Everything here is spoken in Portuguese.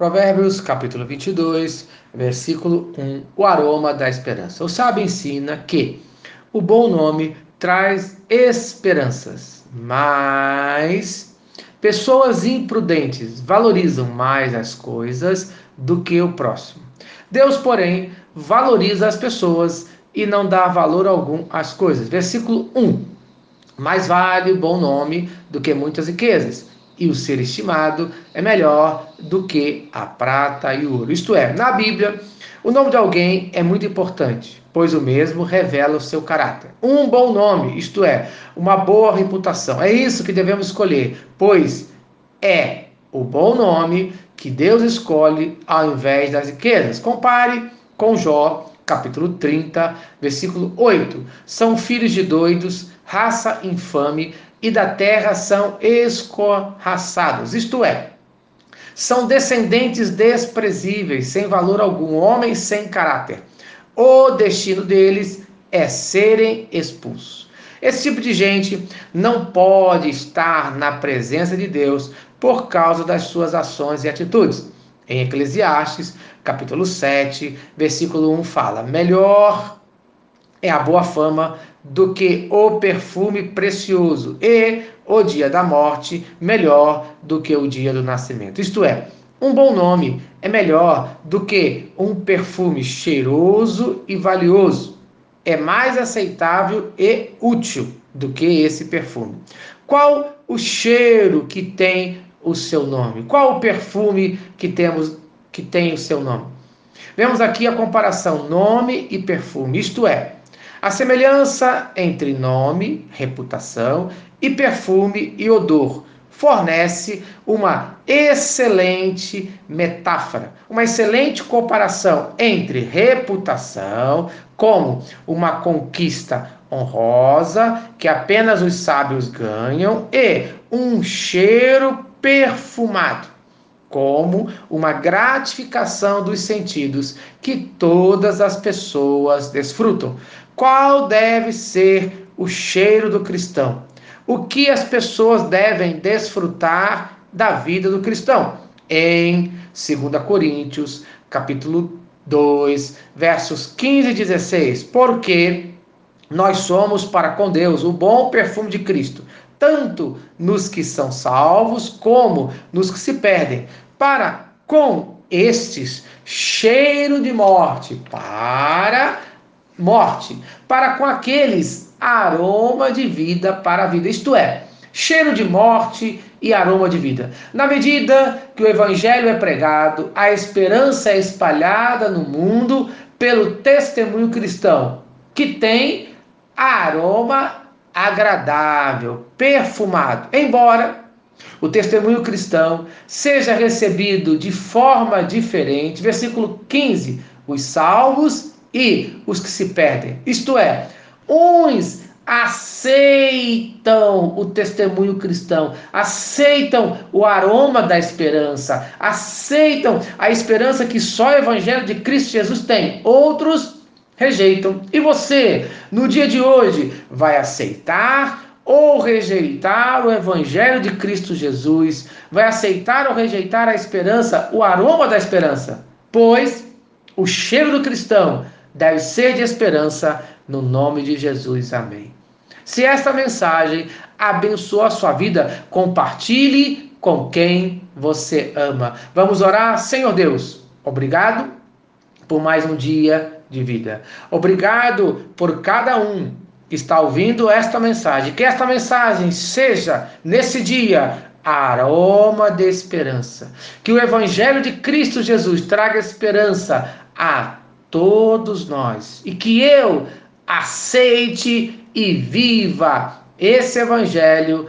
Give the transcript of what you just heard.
Provérbios capítulo 22, versículo 1, o aroma da esperança. O sábio ensina que o bom nome traz esperanças, mas pessoas imprudentes valorizam mais as coisas do que o próximo. Deus, porém, valoriza as pessoas e não dá valor algum às coisas. Versículo 1. Mais vale o bom nome do que muitas riquezas e o ser estimado é melhor do que a prata e o ouro. Isto é, na Bíblia, o nome de alguém é muito importante, pois o mesmo revela o seu caráter. Um bom nome, isto é, uma boa reputação. É isso que devemos escolher, pois é o bom nome que Deus escolhe ao invés das riquezas. Compare com Jó, capítulo 30, versículo 8. São filhos de doidos, raça infame, e da terra são escorraçados, isto é, são descendentes desprezíveis, sem valor algum, homens sem caráter. O destino deles é serem expulsos. Esse tipo de gente não pode estar na presença de Deus por causa das suas ações e atitudes. Em Eclesiastes, capítulo 7, versículo 1 fala: Melhor é a boa fama do que o perfume precioso, e o dia da morte melhor do que o dia do nascimento. Isto é, um bom nome é melhor do que um perfume cheiroso e valioso. É mais aceitável e útil do que esse perfume. Qual o cheiro que tem o seu nome? Qual o perfume que temos que tem o seu nome? Vemos aqui a comparação nome e perfume, isto é, a semelhança entre nome, reputação e perfume e odor fornece uma excelente metáfora, uma excelente comparação entre reputação, como uma conquista honrosa que apenas os sábios ganham, e um cheiro perfumado, como uma gratificação dos sentidos que todas as pessoas desfrutam. Qual deve ser o cheiro do cristão? O que as pessoas devem desfrutar da vida do cristão? Em 2 Coríntios, capítulo 2, versos 15 e 16. Porque nós somos para com Deus o bom perfume de Cristo, tanto nos que são salvos como nos que se perdem. Para com estes, cheiro de morte para morte, para com aqueles aroma de vida para a vida. Isto é, cheiro de morte e aroma de vida. Na medida que o evangelho é pregado, a esperança é espalhada no mundo pelo testemunho cristão, que tem aroma agradável, perfumado. Embora o testemunho cristão seja recebido de forma diferente, versículo 15: os salvos e os que se perdem. Isto é, uns aceitam o testemunho cristão, aceitam o aroma da esperança, aceitam a esperança que só o evangelho de Cristo Jesus tem. Outros rejeitam. E você, no dia de hoje, vai aceitar ou rejeitar o evangelho de Cristo Jesus? Vai aceitar ou rejeitar a esperança, o aroma da esperança? Pois o cheiro do cristão deve ser de esperança, no nome de Jesus. Amém. Se esta mensagem abençoa a sua vida, compartilhe com quem você ama. Vamos orar, Senhor Deus. Obrigado por mais um dia de vida. Obrigado por cada um que está ouvindo esta mensagem. Que esta mensagem seja, nesse dia, aroma de esperança. Que o Evangelho de Cristo Jesus traga esperança a todos nós. E que eu aceite e viva esse evangelho